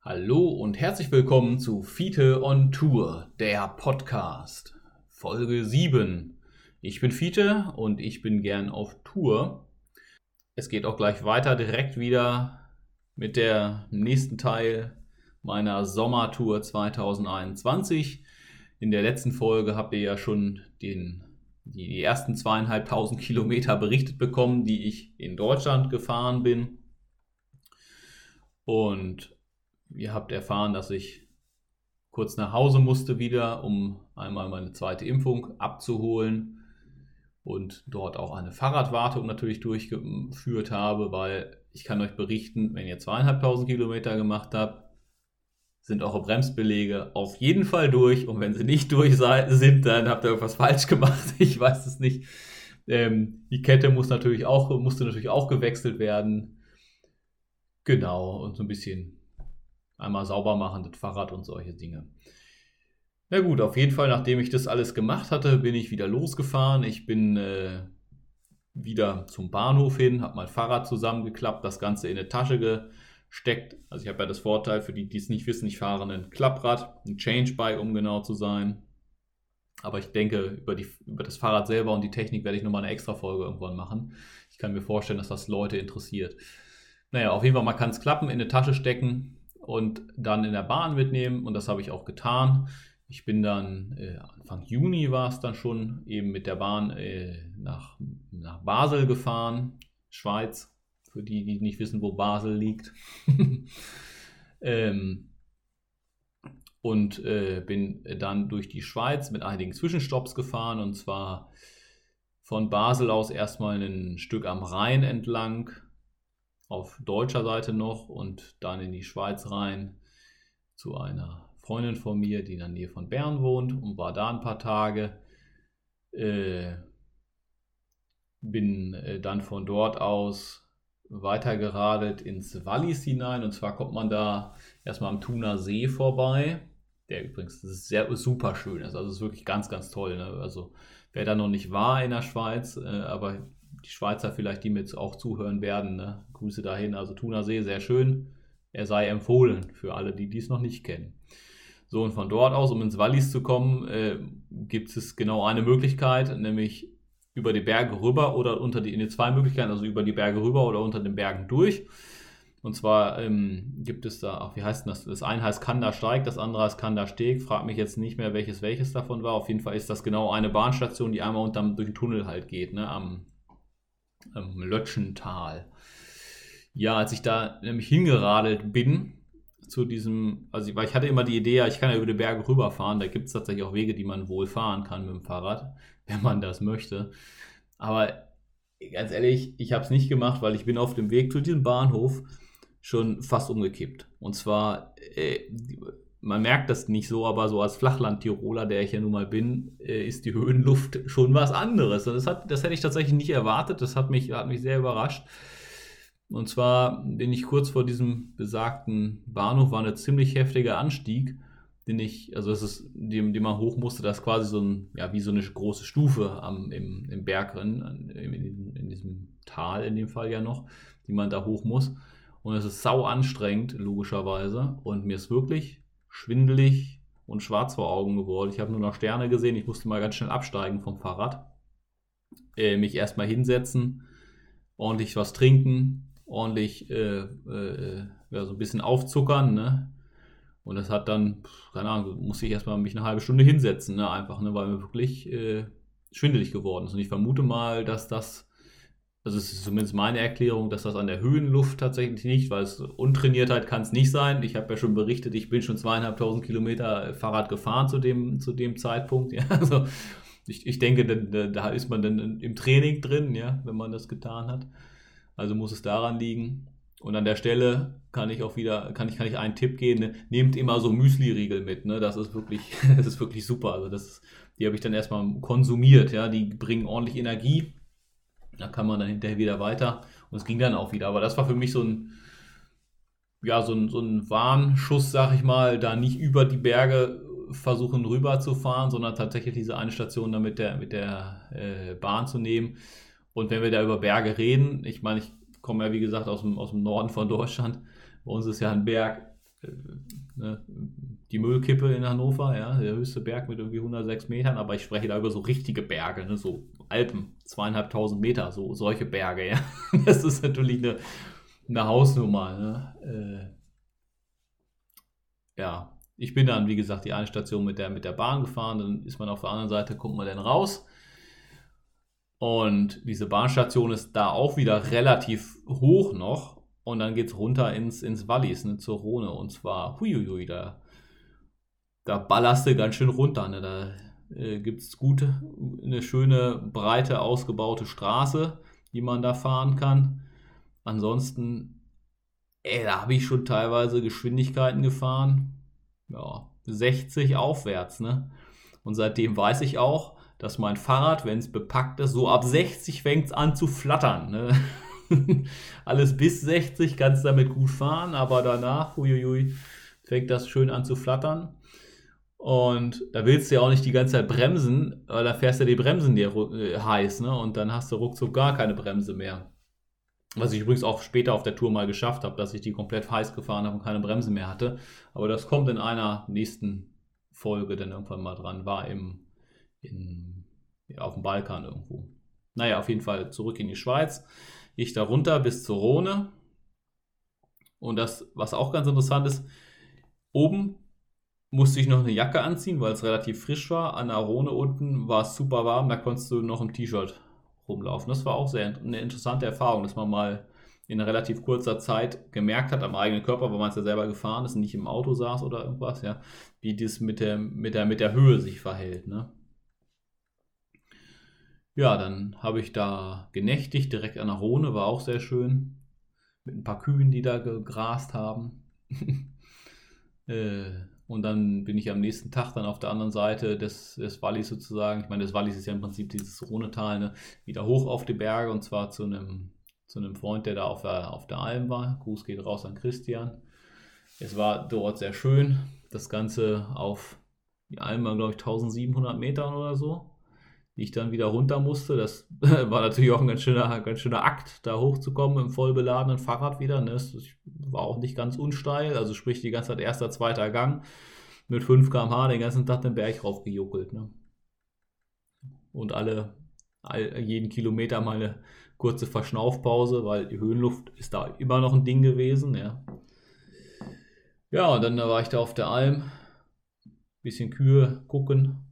Hallo und herzlich willkommen zu Fiete on Tour, der Podcast. Folge 7. Ich bin Fiete und ich bin gern auf Tour. Es geht auch gleich weiter, direkt wieder mit der nächsten Teil meiner Sommertour 2021. In der letzten Folge habt ihr ja schon den, die ersten zweieinhalbtausend Kilometer berichtet bekommen, die ich in Deutschland gefahren bin. Und Ihr habt erfahren, dass ich kurz nach Hause musste wieder, um einmal meine zweite Impfung abzuholen und dort auch eine Fahrradwartung natürlich durchgeführt habe, weil ich kann euch berichten, wenn ihr zweieinhalbtausend Kilometer gemacht habt, sind eure Bremsbelege auf jeden Fall durch und wenn sie nicht durch sind, dann habt ihr irgendwas falsch gemacht. Ich weiß es nicht. Ähm, die Kette muss natürlich auch, musste natürlich auch gewechselt werden. Genau, und so ein bisschen einmal sauber machen, das Fahrrad und solche Dinge. Na gut, auf jeden Fall, nachdem ich das alles gemacht hatte, bin ich wieder losgefahren. Ich bin äh, wieder zum Bahnhof hin, habe mein Fahrrad zusammengeklappt, das Ganze in eine Tasche gesteckt. Also ich habe ja das Vorteil, für die, die es nicht wissen, ich fahre ein Klapprad, ein Change-Bike, um genau zu sein. Aber ich denke, über, die, über das Fahrrad selber und die Technik werde ich nochmal eine extra Folge irgendwann machen. Ich kann mir vorstellen, dass das Leute interessiert. Naja, auf jeden Fall, man kann es klappen, in eine Tasche stecken, und dann in der Bahn mitnehmen. Und das habe ich auch getan. Ich bin dann äh, Anfang Juni war es dann schon eben mit der Bahn äh, nach, nach Basel gefahren, Schweiz, für die, die nicht wissen, wo Basel liegt. ähm, und äh, bin dann durch die Schweiz mit einigen Zwischenstopps gefahren und zwar von Basel aus erstmal ein Stück am Rhein entlang, auf deutscher Seite noch und dann in die Schweiz rein zu einer Freundin von mir, die in der Nähe von Bern wohnt und war da ein paar Tage. Äh, bin äh, dann von dort aus weitergeradelt ins Wallis hinein und zwar kommt man da erstmal am Thuner See vorbei, der übrigens sehr super schön ist. Also es ist wirklich ganz, ganz toll. Ne? Also wer da noch nicht war in der Schweiz, äh, aber die Schweizer vielleicht, die mit auch zuhören werden. Ne? Grüße dahin. Also Thunersee, sehr schön. Er sei empfohlen für alle, die dies noch nicht kennen. So, und von dort aus, um ins Wallis zu kommen, äh, gibt es genau eine Möglichkeit, nämlich über die Berge rüber oder unter die, in die zwei Möglichkeiten, also über die Berge rüber oder unter den Bergen durch. Und zwar ähm, gibt es da, ach, wie heißt das? Das eine heißt Kanda Steig, das andere heißt Kanda Steg. Frag mich jetzt nicht mehr, welches welches davon war. Auf jeden Fall ist das genau eine Bahnstation, die einmal unterm, durch den Tunnel halt geht, ne, am, ähm, Lötschental. Ja, als ich da nämlich hingeradelt bin, zu diesem, also weil ich hatte immer die Idee, ja, ich kann ja über die Berge rüberfahren, da gibt es tatsächlich auch Wege, die man wohl fahren kann mit dem Fahrrad, wenn man das möchte. Aber ganz ehrlich, ich habe es nicht gemacht, weil ich bin auf dem Weg zu diesem Bahnhof schon fast umgekippt. Und zwar, äh, man merkt das nicht so, aber so als Flachland-Tiroler, der ich ja nun mal bin, äh, ist die Höhenluft schon was anderes. Das, hat, das hätte ich tatsächlich nicht erwartet. Das hat mich, hat mich sehr überrascht. Und zwar bin ich kurz vor diesem besagten Bahnhof, war ein ziemlich heftiger Anstieg, den ich, also es ist, dem, dem man hoch musste, das ist quasi so ein, ja, wie so eine große Stufe am, im, im Berg in, in, in diesem Tal in dem Fall ja noch, die man da hoch muss. Und es ist sau anstrengend, logischerweise. Und mir ist wirklich schwindelig und schwarz vor Augen geworden. Ich habe nur noch Sterne gesehen. Ich musste mal ganz schnell absteigen vom Fahrrad. Äh, mich erstmal hinsetzen, ordentlich was trinken, ordentlich äh, äh, ja, so ein bisschen aufzuckern. Ne? Und das hat dann, keine Ahnung, musste ich erstmal mich eine halbe Stunde hinsetzen, ne? einfach, ne? weil mir wirklich äh, schwindelig geworden ist. Und ich vermute mal, dass das also es ist zumindest meine Erklärung, dass das an der Höhenluft tatsächlich nicht, weil es Untrainiertheit kann es nicht sein. Ich habe ja schon berichtet, ich bin schon zweieinhalbtausend Kilometer Fahrrad gefahren zu dem, zu dem Zeitpunkt. Ja, also ich, ich denke, da, da ist man dann im Training drin, ja, wenn man das getan hat. Also muss es daran liegen. Und an der Stelle kann ich auch wieder, kann ich, kann ich einen Tipp geben, ne? nehmt immer so Müsli-Riegel mit, ne? Das ist wirklich, das ist wirklich super. Also das, die habe ich dann erstmal konsumiert, ja, die bringen ordentlich Energie da kann man dann hinterher wieder weiter und es ging dann auch wieder. Aber das war für mich so ein, ja, so ein, so ein Warnschuss, sag ich mal, da nicht über die Berge versuchen rüber zu fahren, sondern tatsächlich diese eine Station dann mit der, mit der äh, Bahn zu nehmen. Und wenn wir da über Berge reden, ich meine, ich komme ja wie gesagt aus dem, aus dem Norden von Deutschland, bei uns ist ja ein Berg äh, ne, die Müllkippe in Hannover, ja, der höchste Berg mit irgendwie 106 Metern, aber ich spreche da über so richtige Berge, ne, so Alpen, zweieinhalbtausend Meter, so solche Berge, ja. Das ist natürlich eine, eine Hausnummer, ne? Äh, ja, ich bin dann, wie gesagt, die eine Station mit der, mit der Bahn gefahren, dann ist man auf der anderen Seite, kommt man dann raus. Und diese Bahnstation ist da auch wieder relativ hoch noch. Und dann geht es runter ins, ins Wallis, ne, zur Rhone. Und zwar, huiuiui, da, da ballerst du ganz schön runter. Ne? Da äh, gibt es gut eine schöne, breite, ausgebaute Straße, die man da fahren kann. Ansonsten, ey, da habe ich schon teilweise Geschwindigkeiten gefahren. Ja, 60 aufwärts, ne? Und seitdem weiß ich auch, dass mein Fahrrad, wenn es bepackt ist, so ab 60 fängt es an zu flattern. Ne? Alles bis 60 kannst du damit gut fahren, aber danach, uiuiui, fängt das schön an zu flattern. Und da willst du ja auch nicht die ganze Zeit bremsen, weil da fährst du die Bremsen dir äh, heiß, ne? Und dann hast du ruckzuck gar keine Bremse mehr. Was ich übrigens auch später auf der Tour mal geschafft habe, dass ich die komplett heiß gefahren habe und keine Bremse mehr hatte. Aber das kommt in einer nächsten Folge dann irgendwann mal dran. War im, in, ja, auf dem Balkan irgendwo. Naja, auf jeden Fall zurück in die Schweiz ich da runter bis zur Rhone. Und das, was auch ganz interessant ist, oben musste ich noch eine Jacke anziehen, weil es relativ frisch war. An der Rhone unten war es super warm, da konntest du noch im T-Shirt rumlaufen. Das war auch sehr eine interessante Erfahrung, dass man mal in relativ kurzer Zeit gemerkt hat am eigenen Körper, weil man es ja selber gefahren ist und nicht im Auto saß oder irgendwas, ja, wie das mit der, mit der, mit der Höhe sich verhält. Ne? Ja, dann habe ich da genächtigt, direkt an der Rhone, war auch sehr schön. Mit ein paar Kühen, die da gegrast haben. äh, und dann bin ich am nächsten Tag dann auf der anderen Seite des, des Wallis sozusagen. Ich meine, das Wallis ist ja im Prinzip dieses Rhonetal, ne? wieder hoch auf die Berge und zwar zu einem, zu einem Freund, der da auf der, auf der Alm war. Gruß geht raus an Christian. Es war dort sehr schön. Das Ganze auf die Alm war, glaube ich, 1700 Metern oder so die ich dann wieder runter musste. Das war natürlich auch ein ganz schöner, ganz schöner Akt, da hochzukommen im vollbeladenen Fahrrad wieder. Ne? Das war auch nicht ganz unsteil, also sprich die ganze Zeit erster, zweiter Gang mit 5 km/h den ganzen Tag den Berg raufgejuckelt. Ne? Und alle, all, jeden Kilometer mal eine kurze Verschnaufpause, weil die Höhenluft ist da immer noch ein Ding gewesen. Ja, ja und dann war ich da auf der Alm, bisschen Kühe gucken,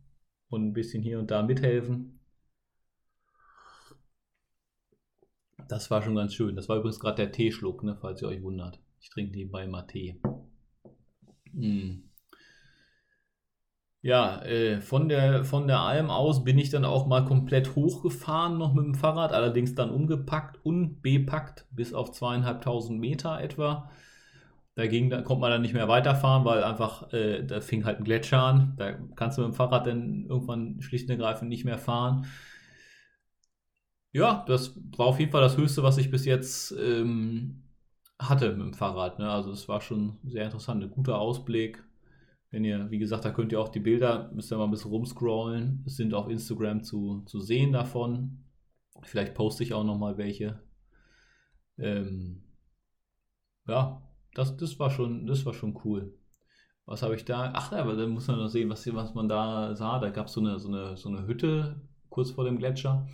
und ein bisschen hier und da mithelfen. Das war schon ganz schön. Das war übrigens gerade der Teeschluck, ne, falls ihr euch wundert. Ich trinke nebenbei immer Tee. Mm. Ja, äh, von, der, von der Alm aus bin ich dann auch mal komplett hochgefahren, noch mit dem Fahrrad, allerdings dann umgepackt und bepackt bis auf zweieinhalbtausend Meter etwa. Dagegen da konnte man dann nicht mehr weiterfahren, weil einfach, äh, da fing halt ein Gletscher an. Da kannst du mit dem Fahrrad dann irgendwann schlicht und ergreifend nicht mehr fahren. Ja, das war auf jeden Fall das Höchste, was ich bis jetzt ähm, hatte mit dem Fahrrad. Ne? Also es war schon sehr interessant, ein guter Ausblick. Wenn ihr, wie gesagt, da könnt ihr auch die Bilder, müsst ihr mal ein bisschen rumscrollen. Es sind auf Instagram zu, zu sehen davon. Vielleicht poste ich auch nochmal welche. Ähm, ja, das, das, war schon, das war schon cool. Was habe ich da? Ach, aber dann muss man noch sehen, was, was man da sah. Da gab es so eine, so, eine, so eine Hütte kurz vor dem Gletscher.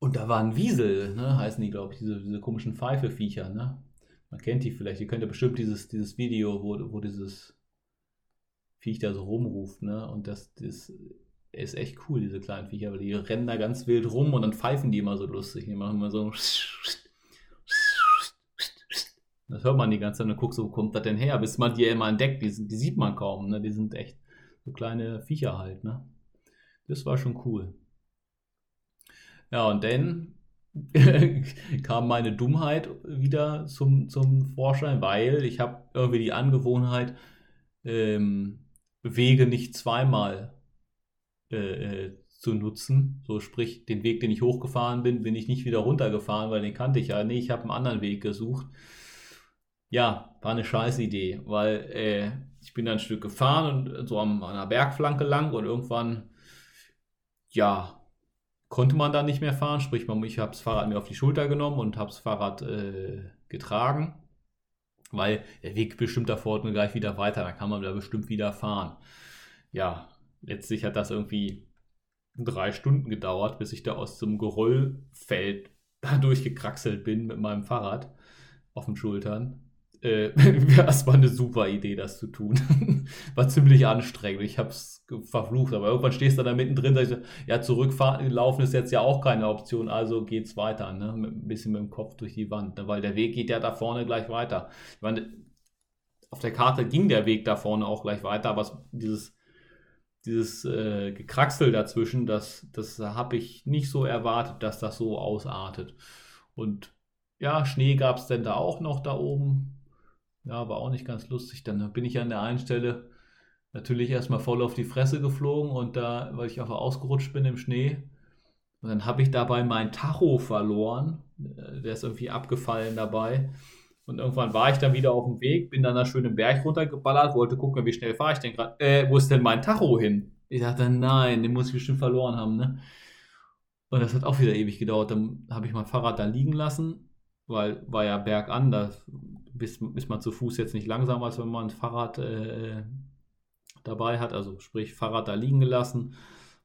Und da waren Wiesel, ne, heißen die, glaube ich, diese, diese komischen Pfeifeviecher. Ne? Man kennt die vielleicht. Ihr kennt ja bestimmt dieses, dieses Video, wo, wo dieses Viech da so rumruft. Ne? Und das, das ist echt cool, diese kleinen Viecher, weil die rennen da ganz wild rum und dann pfeifen die immer so lustig. Die machen immer so das hört man die ganze Zeit und guckt so, wo kommt das denn her? Bis man die ja immer entdeckt, die, die sieht man kaum, ne? Die sind echt so kleine Viecher halt, ne? Das war schon cool. Ja, und dann kam meine Dummheit wieder zum, zum Vorschein, weil ich habe irgendwie die Angewohnheit, ähm, Wege nicht zweimal äh, äh, zu nutzen. So sprich, den Weg, den ich hochgefahren bin, bin ich nicht wieder runtergefahren, weil den kannte ich ja. Nee, ich habe einen anderen Weg gesucht ja, war eine scheiß Idee, weil äh, ich bin dann ein Stück gefahren und so an einer Bergflanke lang und irgendwann, ja, konnte man da nicht mehr fahren. Sprich, ich habe das Fahrrad mir auf die Schulter genommen und habe das Fahrrad äh, getragen. weil der Weg bestimmt da vorne gleich wieder weiter, da kann man da bestimmt wieder fahren. Ja, letztlich hat das irgendwie drei Stunden gedauert, bis ich da aus dem Geröllfeld da durchgekraxelt bin mit meinem Fahrrad auf den Schultern. Äh, das war eine super Idee, das zu tun. war ziemlich anstrengend. Ich habe es verflucht, aber irgendwann stehst du da mittendrin, sagst du, ja, zurücklaufen ist jetzt ja auch keine Option, also geht's weiter, ne? Ein bisschen mit dem Kopf durch die Wand, ne? weil der Weg geht ja da vorne gleich weiter. Ich meine, auf der Karte ging der Weg da vorne auch gleich weiter, aber dieses dieses äh, Gekraxel dazwischen, das, das habe ich nicht so erwartet, dass das so ausartet. Und ja, Schnee gab es denn da auch noch da oben. Ja, war auch nicht ganz lustig. Dann bin ich an der einen Stelle natürlich erstmal voll auf die Fresse geflogen und da, weil ich einfach ausgerutscht bin im Schnee. Und dann habe ich dabei mein Tacho verloren. Äh, der ist irgendwie abgefallen dabei. Und irgendwann war ich dann wieder auf dem Weg, bin dann da schön den Berg runtergeballert, wollte gucken, wie schnell fahre ich denn gerade. Äh, wo ist denn mein Tacho hin? Ich dachte, nein, den muss ich bestimmt verloren haben, ne? Und das hat auch wieder ewig gedauert. Dann habe ich mein Fahrrad da liegen lassen, weil war ja bergan, da ist, ist man zu Fuß jetzt nicht langsamer, als wenn man ein Fahrrad äh, dabei hat. Also sprich, Fahrrad da liegen gelassen.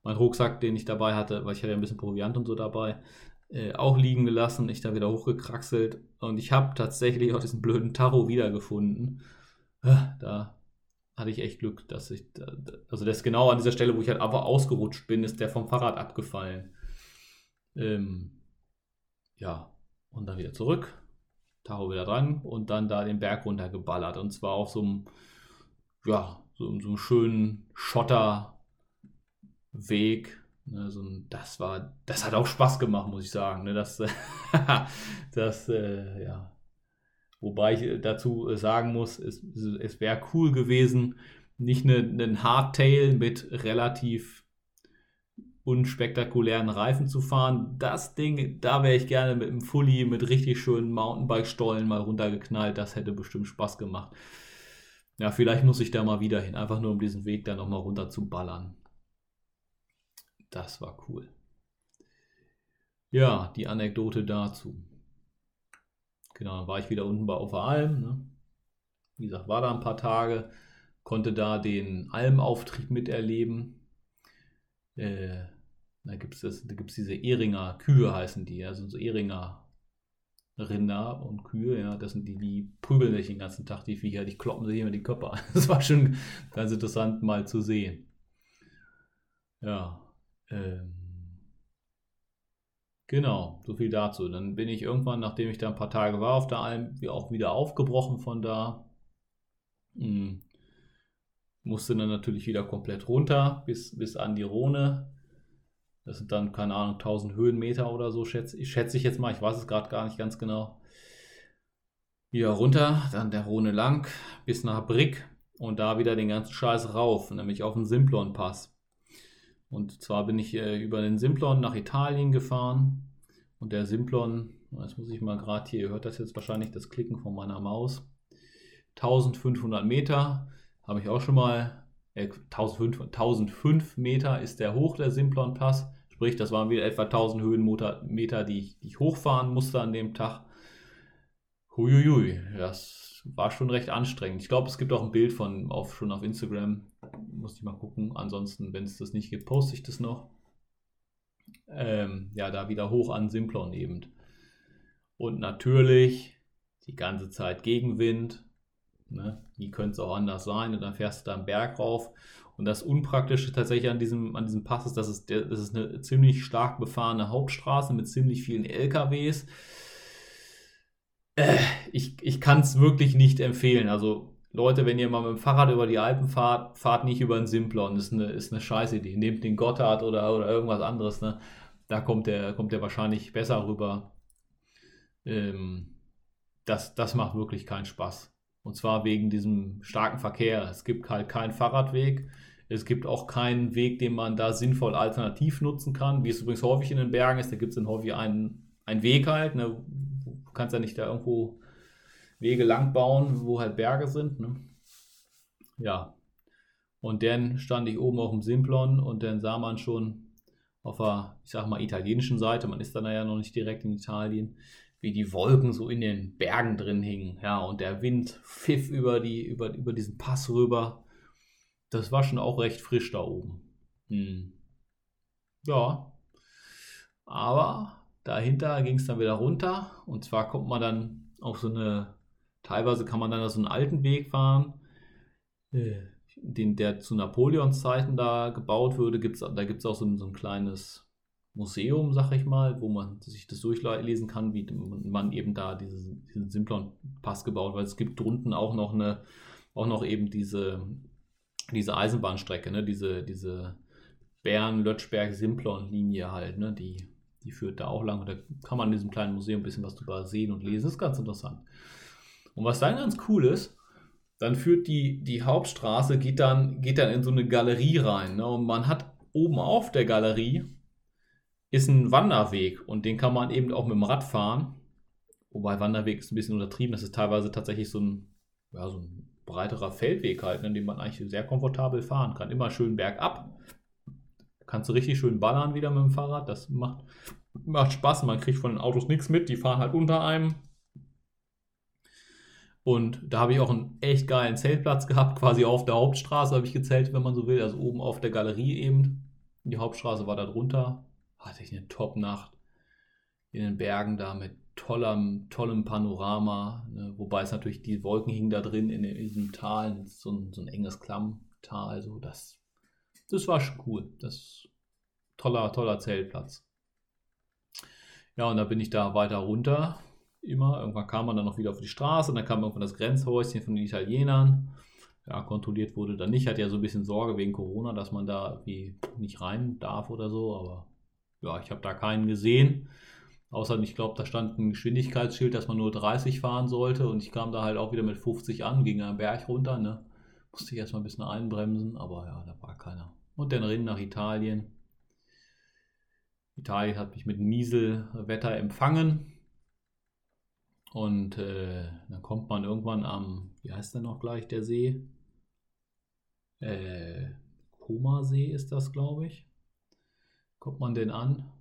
Mein Rucksack, den ich dabei hatte, weil ich hatte ja ein bisschen Proviant und so dabei, äh, auch liegen gelassen, ich da wieder hochgekraxelt und ich habe tatsächlich auch diesen blöden Tacho wiedergefunden. Äh, da hatte ich echt Glück, dass ich, also das genau an dieser Stelle, wo ich halt aber ausgerutscht bin, ist der vom Fahrrad abgefallen. Ähm, ja, und dann wieder zurück, Tacho wieder dran und dann da den Berg runtergeballert und zwar auf so einem, ja, so, so einem schönen Schotterweg, Ne, so ein, das war, das hat auch Spaß gemacht, muss ich sagen. Ne, das, das, äh, ja. Wobei ich dazu sagen muss, es, es wäre cool gewesen, nicht einen eine Hardtail mit relativ unspektakulären Reifen zu fahren. Das Ding, da wäre ich gerne mit einem Fully mit richtig schönen Mountainbike-Stollen mal runtergeknallt. Das hätte bestimmt Spaß gemacht. Ja, vielleicht muss ich da mal wieder hin, einfach nur um diesen Weg da nochmal runter zu ballern. Das war cool. Ja, die Anekdote dazu. Genau, dann war ich wieder unten bei Auf Alm. Ne? Wie gesagt, war da ein paar Tage, konnte da den Almauftrieb miterleben. Äh, da gibt es diese Ehringer Kühe, heißen die, also so Ehringer Rinder und Kühe, ja, das sind die, die prügeln sich den ganzen Tag, die Viecher, die kloppen sich immer die Köpfe an. Das war schon ganz interessant mal zu sehen. Ja, ähm, genau, so viel dazu. Dann bin ich irgendwann, nachdem ich da ein paar Tage war auf der Alm, auch wieder aufgebrochen von da. Hm. Musste dann natürlich wieder komplett runter bis, bis an die Rhone. Das sind dann, keine Ahnung, 1000 Höhenmeter oder so, schätze, schätze ich jetzt mal. Ich weiß es gerade gar nicht ganz genau. Wieder runter, dann der Rhone lang bis nach Brick und da wieder den ganzen Scheiß rauf, nämlich auf den Simplon-Pass. Und zwar bin ich äh, über den Simplon nach Italien gefahren. Und der Simplon, jetzt muss ich mal gerade hier, ihr hört das jetzt wahrscheinlich das Klicken von meiner Maus. 1500 Meter habe ich auch schon mal. Äh, 1005, 1005 Meter ist der hoch, der Simplon Pass. Sprich, das waren wieder etwa 1000 Höhenmeter, die ich, die ich hochfahren musste an dem Tag. Huiuiui, das war schon recht anstrengend. Ich glaube, es gibt auch ein Bild von auf, schon auf Instagram. Muss ich mal gucken. Ansonsten, wenn es das nicht gibt, poste ich das noch. Ähm, ja, da wieder hoch an Simplon eben. Und natürlich die ganze Zeit Gegenwind. Ne? Wie könnte es auch anders sein? Und dann fährst du da einen Berg rauf. Und das Unpraktische tatsächlich an diesem, an diesem Pass ist, dass es, das ist eine ziemlich stark befahrene Hauptstraße mit ziemlich vielen LKWs. Äh, ich ich kann es wirklich nicht empfehlen. Also Leute, wenn ihr mal mit dem Fahrrad über die Alpen fahrt, fahrt nicht über den Simplon. Das ist eine, ist eine scheiß Idee. Nehmt den Gotthard oder, oder irgendwas anderes. Ne? Da kommt der, kommt der wahrscheinlich besser rüber. Ähm, das, das macht wirklich keinen Spaß. Und zwar wegen diesem starken Verkehr. Es gibt halt keinen Fahrradweg. Es gibt auch keinen Weg, den man da sinnvoll alternativ nutzen kann, wie es übrigens häufig in den Bergen ist. Da gibt es dann häufig einen, einen Weg halt. Ne? Du kannst ja nicht da irgendwo Wege lang bauen, wo halt Berge sind. Ne? Ja. Und dann stand ich oben auf dem Simplon und dann sah man schon auf der, ich sag mal, italienischen Seite, man ist dann ja noch nicht direkt in Italien, wie die Wolken so in den Bergen drin hingen, ja, und der Wind pfiff über, die, über, über diesen Pass rüber. Das war schon auch recht frisch da oben. Hm. Ja, aber dahinter ging es dann wieder runter. Und zwar kommt man dann auf so eine, teilweise kann man dann so einen alten Weg fahren, äh, den, der zu Napoleons Zeiten da gebaut wurde. Gibt's, da gibt es auch so ein, so ein kleines Museum, sag ich mal, wo man sich das durchlesen kann, wie man eben da diese, diesen Simplon-Pass gebaut, weil es gibt drunten auch noch eine, auch noch eben diese, diese Eisenbahnstrecke, ne? diese, diese Bern-Lötschberg-Simplon-Linie halt, ne? die, die führt da auch lang und da kann man in diesem kleinen Museum ein bisschen was drüber sehen und lesen. Das ist ganz interessant. Und was dann ganz cool ist, dann führt die, die Hauptstraße, geht dann, geht dann in so eine Galerie rein. Ne? Und man hat oben auf der Galerie ist ein Wanderweg und den kann man eben auch mit dem Rad fahren. Wobei Wanderweg ist ein bisschen untertrieben, das ist teilweise tatsächlich so ein, ja, so ein breiterer Feldweg halt, in ne, dem man eigentlich sehr komfortabel fahren kann. Immer schön bergab. Kannst du richtig schön ballern wieder mit dem Fahrrad. Das macht, macht Spaß. Man kriegt von den Autos nichts mit. Die fahren halt unter einem. Und da habe ich auch einen echt geilen Zeltplatz gehabt. Quasi auf der Hauptstraße habe ich gezeltet, wenn man so will. Also oben auf der Galerie eben. Die Hauptstraße war da drunter hatte ich eine Top-Nacht in den Bergen da mit tollem, tollem Panorama. Ne? Wobei es natürlich, die Wolken hingen da drin in, in diesem Tal, so ein, so ein enges Klammtal. Also das, das war schon cool. Das toller, toller Zeltplatz. Ja, und da bin ich da weiter runter. Immer. Irgendwann kam man dann noch wieder auf die Straße und dann kam irgendwann das Grenzhäuschen von den Italienern. Ja, kontrolliert wurde dann nicht. Hat ja so ein bisschen Sorge wegen Corona, dass man da irgendwie nicht rein darf oder so, aber ja, ich habe da keinen gesehen. Außer, ich glaube, da stand ein Geschwindigkeitsschild, dass man nur 30 fahren sollte. Und ich kam da halt auch wieder mit 50 an, ging einen Berg runter. Ne? Musste ich erstmal ein bisschen einbremsen, aber ja, da war keiner. Und dann rennen nach Italien. Italien hat mich mit Nieselwetter empfangen. Und äh, dann kommt man irgendwann am, wie heißt der noch gleich, der See? Äh, Koma-See ist das, glaube ich kommt man denn an?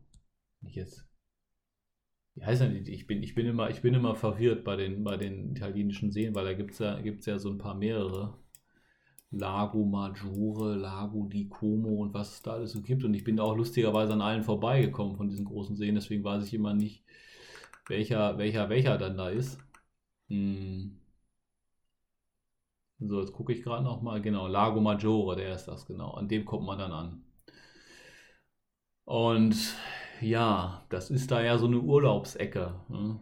Nicht jetzt. Wie heißt denn ich bin, ich bin immer, ich bin immer verwirrt bei den, bei den italienischen Seen, weil da gibt es ja, gibt's ja so ein paar mehrere. Lago Maggiore, Lago di Como und was es da alles so gibt. Und ich bin auch lustigerweise an allen vorbeigekommen von diesen großen Seen, deswegen weiß ich immer nicht, welcher, welcher, welcher dann da ist. Hm. So, jetzt gucke ich gerade nochmal. Genau, Lago Maggiore, der ist das, genau. An dem kommt man dann an. Und ja, das ist da ja so eine Urlaubsecke. Ne?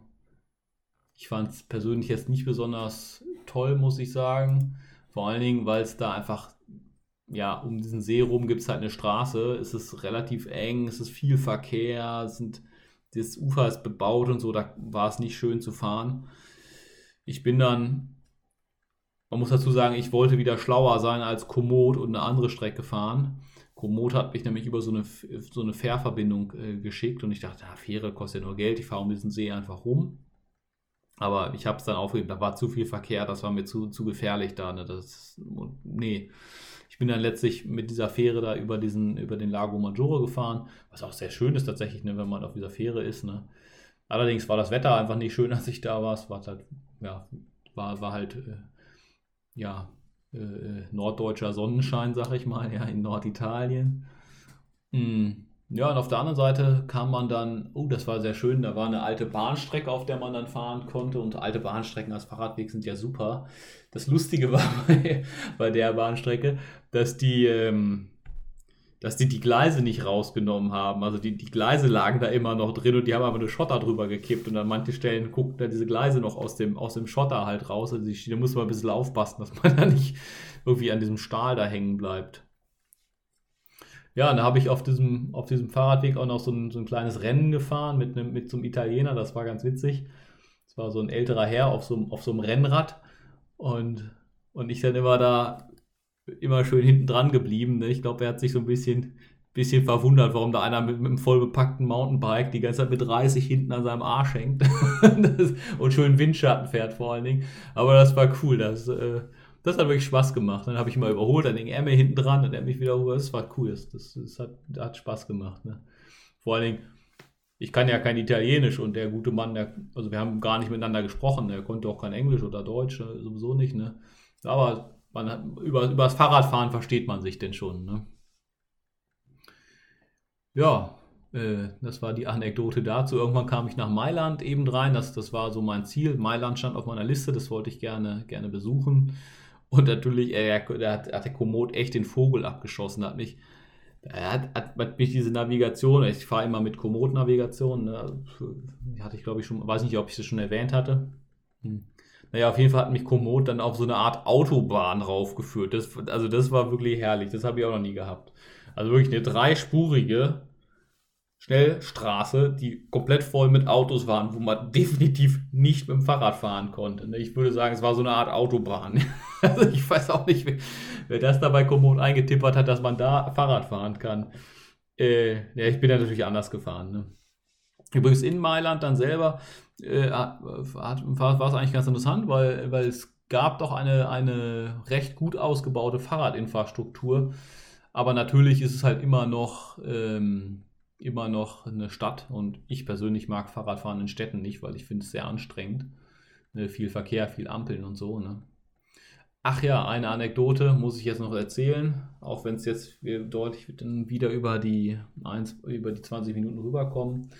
Ich fand es persönlich jetzt nicht besonders toll, muss ich sagen. Vor allen Dingen, weil es da einfach, ja, um diesen See rum gibt es halt eine Straße. Es ist relativ eng, es ist viel Verkehr, sind, das Ufer ist bebaut und so, da war es nicht schön zu fahren. Ich bin dann, man muss dazu sagen, ich wollte wieder schlauer sein als Komoot und eine andere Strecke fahren. Komoot hat mich nämlich über so eine, so eine Fährverbindung äh, geschickt und ich dachte, ja, Fähre kostet ja nur Geld, ich fahre um diesen See einfach rum. Aber ich habe es dann aufgegeben, da war zu viel Verkehr, das war mir zu, zu gefährlich da. Ne? Das, nee. Ich bin dann letztlich mit dieser Fähre da über, diesen, über den Lago Maggiore gefahren, was auch sehr schön ist tatsächlich, ne, wenn man auf dieser Fähre ist. Ne? Allerdings war das Wetter einfach nicht schön, als ich da war. Es war halt, ja, war, war halt, äh, ja, äh, norddeutscher Sonnenschein, sag ich mal, ja, in Norditalien. Hm. Ja, und auf der anderen Seite kam man dann, oh, das war sehr schön, da war eine alte Bahnstrecke, auf der man dann fahren konnte und alte Bahnstrecken als Fahrradweg sind ja super. Das Lustige war bei, bei der Bahnstrecke, dass die, ähm, dass die die Gleise nicht rausgenommen haben. Also die, die Gleise lagen da immer noch drin und die haben aber eine Schotter drüber gekippt und an manchen Stellen gucken da diese Gleise noch aus dem, aus dem Schotter halt raus. Also die, da muss man ein bisschen aufpassen, dass man da nicht irgendwie an diesem Stahl da hängen bleibt. Ja, und da habe ich auf diesem, auf diesem Fahrradweg auch noch so ein, so ein kleines Rennen gefahren mit, einem, mit so einem Italiener, das war ganz witzig. Das war so ein älterer Herr auf so, auf so einem Rennrad und, und ich dann immer da immer schön hinten dran geblieben. Ne? Ich glaube, er hat sich so ein bisschen, bisschen verwundert, warum da einer mit, mit einem voll bepackten Mountainbike die ganze Zeit mit 30 hinten an seinem Arsch hängt und schön Windschatten fährt vor allen Dingen. Aber das war cool. Das, äh, das hat wirklich Spaß gemacht. Dann habe ich mal überholt, dann hing er mir hinten dran und er mich wieder überholt. Das war cool. Das, das, das hat, hat Spaß gemacht. Ne? Vor allen Dingen, ich kann ja kein Italienisch und der gute Mann, der, also wir haben gar nicht miteinander gesprochen, der konnte auch kein Englisch oder Deutsch, ne, sowieso nicht, ne? Aber man hat, über, über das Fahrradfahren versteht man sich denn schon, ne? Ja, äh, das war die Anekdote dazu. Irgendwann kam ich nach Mailand eben rein, das, das war so mein Ziel. Mailand stand auf meiner Liste, das wollte ich gerne, gerne besuchen. Und natürlich, äh, er, er hat, hat der Komoot echt den Vogel abgeschossen, hat mich er hat, hat, hat mich diese Navigation, ich fahre immer mit Komoot-Navigation, ne, hatte ich glaube ich schon, weiß nicht, ob ich das schon erwähnt hatte. Hm. Naja, auf jeden Fall hat mich Komoot dann auf so eine Art Autobahn raufgeführt. Das, also das war wirklich herrlich, das habe ich auch noch nie gehabt. Also wirklich eine dreispurige Schnellstraße, die komplett voll mit Autos waren, wo man definitiv nicht mit dem Fahrrad fahren konnte. Ne? Ich würde sagen, es war so eine Art Autobahn. Also ich weiß auch nicht, wer das da bei Komoot eingetippert hat, dass man da Fahrrad fahren kann. Äh, ja, ich bin ja natürlich anders gefahren. Ne? Übrigens in Mailand dann selber äh, war es eigentlich ganz interessant, weil, weil es gab doch eine, eine recht gut ausgebaute Fahrradinfrastruktur. Aber natürlich ist es halt immer noch ähm, immer noch eine Stadt und ich persönlich mag Fahrradfahren in Städten nicht, weil ich finde es sehr anstrengend. Ne, viel Verkehr, viel Ampeln und so. Ne? Ach ja, eine Anekdote muss ich jetzt noch erzählen, auch wenn es jetzt deutlich wieder über die, 1, über die 20 Minuten rüberkommen.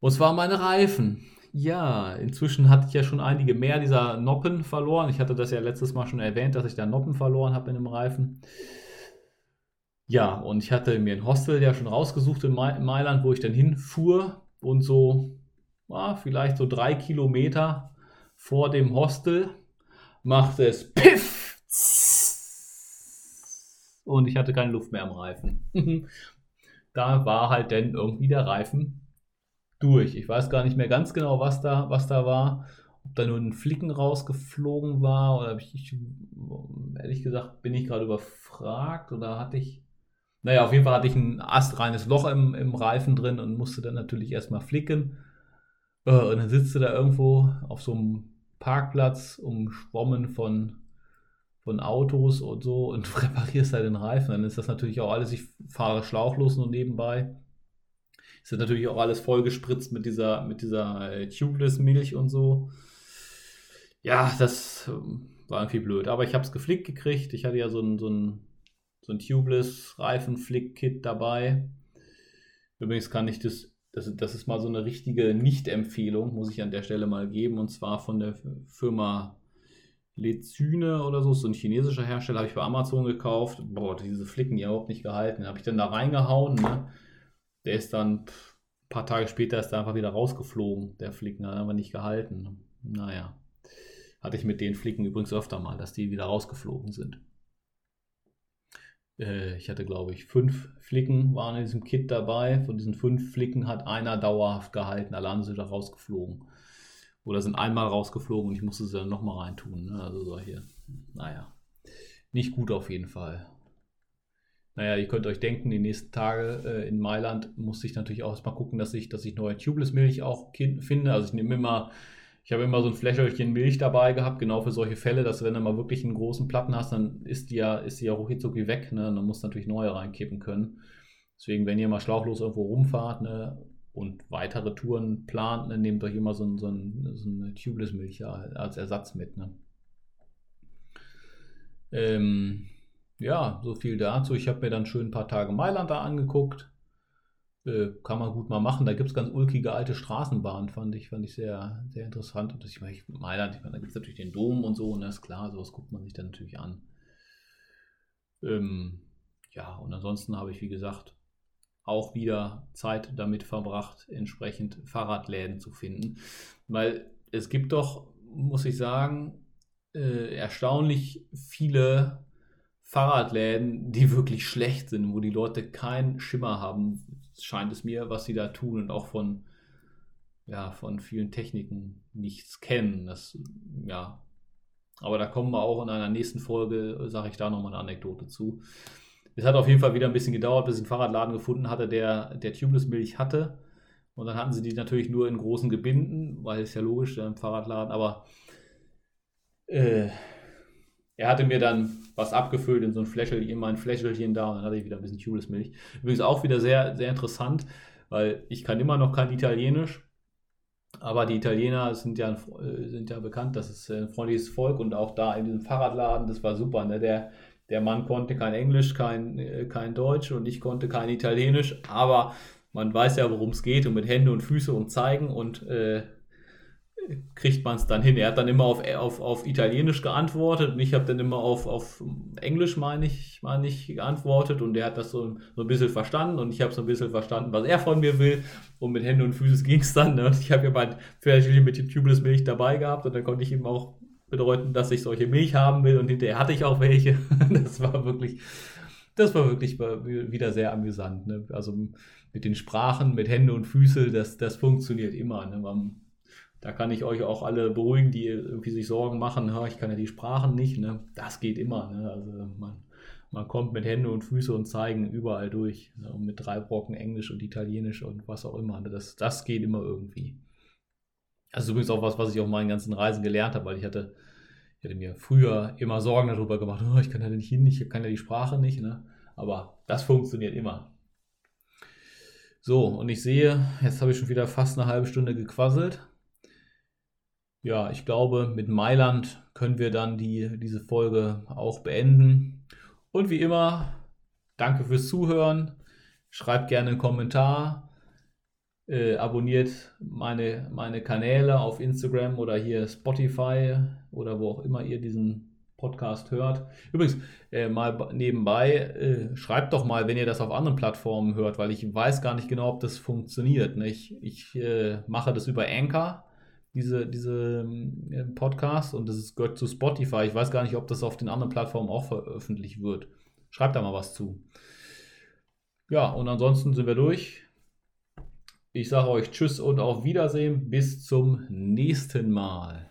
Und zwar meine Reifen. Ja, inzwischen hatte ich ja schon einige mehr dieser Noppen verloren. Ich hatte das ja letztes Mal schon erwähnt, dass ich da Noppen verloren habe in dem Reifen. Ja, und ich hatte mir ein Hostel ja schon rausgesucht in Mailand, wo ich dann hinfuhr und so, ja, vielleicht so drei Kilometer vor dem Hostel machte es Piff! Und ich hatte keine Luft mehr am Reifen. da war halt dann irgendwie der Reifen durch. Ich weiß gar nicht mehr ganz genau, was da, was da war. Ob da nur ein Flicken rausgeflogen war oder habe ich, ehrlich gesagt, bin ich gerade überfragt oder hatte ich naja, auf jeden Fall hatte ich ein astreines Loch im, im Reifen drin und musste dann natürlich erstmal flicken. Äh, und dann sitzt du da irgendwo auf so einem Parkplatz, umschwommen von, von Autos und so und reparierst da den Reifen. Dann ist das natürlich auch alles, ich fahre schlauchlos nur nebenbei. Ist natürlich auch alles vollgespritzt mit dieser, mit dieser äh, Tubeless-Milch und so. Ja, das ähm, war irgendwie blöd. Aber ich habe es geflickt gekriegt. Ich hatte ja so ein, so ein so ein tubeless Reifenflick-Kit dabei. Übrigens kann ich das, das, das ist mal so eine richtige Nicht-Empfehlung, muss ich an der Stelle mal geben, und zwar von der Firma Lezyne oder so, so ein chinesischer Hersteller, habe ich bei Amazon gekauft. Boah, diese Flicken, die überhaupt nicht gehalten. Habe ich dann da reingehauen, ne? Der ist dann, ein paar Tage später ist er einfach wieder rausgeflogen, der Flicken, hat einfach nicht gehalten. Naja. Hatte ich mit den Flicken übrigens öfter mal, dass die wieder rausgeflogen sind. Äh, ich hatte, glaube ich, fünf Flicken waren in diesem Kit dabei. Von diesen fünf Flicken hat einer dauerhaft gehalten, alle anderen sind da rausgeflogen. Oder sind einmal rausgeflogen und ich musste sie dann nochmal reintun. Ne? Also solche, naja, nicht gut auf jeden Fall. Naja, ihr könnt euch denken, die nächsten Tage äh, in Mailand musste ich natürlich auch erstmal gucken, dass ich, dass ich neue Tubeless-Milch auch finde. Also ich nehme immer ich habe immer so ein Fläschchen Milch dabei gehabt, genau für solche Fälle, dass wenn du mal wirklich einen großen Platten hast, dann ist die ja, ist die ja ruckzuck weg, ne? dann musst du natürlich neue reinkippen können. Deswegen, wenn ihr mal schlauchlos irgendwo rumfahrt ne, und weitere Touren plant, ne, nehmt euch immer so, so, ein, so eine Tubeless-Milch als Ersatz mit. Ne? Ähm, ja, so viel dazu. Ich habe mir dann schön ein paar Tage Mailand da angeguckt. Äh, kann man gut mal machen. Da gibt es ganz ulkige alte Straßenbahnen, fand ich, fand ich sehr, sehr interessant. Und ich meine, Mailand, ich meine, da gibt es natürlich den Dom und so, und ne, das ist klar, sowas guckt man sich dann natürlich an. Ähm, ja, und ansonsten habe ich, wie gesagt, auch wieder Zeit damit verbracht, entsprechend Fahrradläden zu finden. Weil es gibt doch, muss ich sagen, äh, erstaunlich viele Fahrradläden, die wirklich schlecht sind, wo die Leute keinen Schimmer haben, scheint es mir, was sie da tun und auch von, ja, von vielen Techniken nichts kennen. Das, ja. Aber da kommen wir auch in einer nächsten Folge, sage ich da nochmal eine Anekdote zu. Es hat auf jeden Fall wieder ein bisschen gedauert, bis ich einen Fahrradladen gefunden hatte, der, der Tubeless-Milch hatte. Und dann hatten sie die natürlich nur in großen Gebinden, weil es ja logisch, im Fahrradladen, aber äh, er hatte mir dann was abgefüllt in so ein Fläschchen, immer ein Fläschchen da und dann hatte ich wieder ein bisschen Tubeless-Milch. Übrigens auch wieder sehr, sehr interessant, weil ich kann immer noch kein Italienisch. Aber die Italiener sind ja, äh, sind ja bekannt, das ist ein freundliches Volk und auch da in diesem Fahrradladen, das war super. Ne? Der, der Mann konnte kein Englisch, kein, äh, kein Deutsch und ich konnte kein Italienisch, aber man weiß ja, worum es geht und mit Hände und Füße und zeigen und äh, kriegt man es dann hin. Er hat dann immer auf, auf, auf Italienisch geantwortet und ich habe dann immer auf, auf Englisch, meine ich, meine ich, geantwortet und er hat das so, so ein bisschen verstanden und ich habe so ein bisschen verstanden, was er von mir will und mit Hände und Füßen ging es dann. Ne? Ich habe ja mein Pferdchen mit dem Tubeless Milch dabei gehabt und dann konnte ich ihm auch bedeuten, dass ich solche Milch haben will und hinterher hatte ich auch welche. Das war wirklich, das war wirklich wieder sehr amüsant. Ne? Also mit den Sprachen, mit Hände und Füße, das, das funktioniert immer. Ne? Man, da kann ich euch auch alle beruhigen, die irgendwie sich Sorgen machen, ich kann ja die Sprachen nicht. Ne? Das geht immer. Ne? Also man, man kommt mit Hände und Füße und zeigen überall durch. Ne? Und mit drei Brocken Englisch und Italienisch und was auch immer. Ne? Das, das geht immer irgendwie. Das ist übrigens auch was, was ich auf meinen ganzen Reisen gelernt habe, weil ich hatte, ich hatte mir früher immer Sorgen darüber gemacht, oh, ich kann ja nicht hin, ich kann ja die Sprache nicht. Ne? Aber das funktioniert immer. So, und ich sehe, jetzt habe ich schon wieder fast eine halbe Stunde gequasselt ja, ich glaube, mit Mailand können wir dann die, diese Folge auch beenden. Und wie immer, danke fürs Zuhören. Schreibt gerne einen Kommentar. Äh, abonniert meine, meine Kanäle auf Instagram oder hier Spotify oder wo auch immer ihr diesen Podcast hört. Übrigens, äh, mal nebenbei, äh, schreibt doch mal, wenn ihr das auf anderen Plattformen hört, weil ich weiß gar nicht genau, ob das funktioniert. Ne? Ich, ich äh, mache das über Anchor diese, diese äh, Podcast und das gehört zu Spotify. Ich weiß gar nicht, ob das auf den anderen Plattformen auch veröffentlicht wird. Schreibt da mal was zu. Ja, und ansonsten sind wir durch. Ich sage euch Tschüss und auf Wiedersehen. Bis zum nächsten Mal.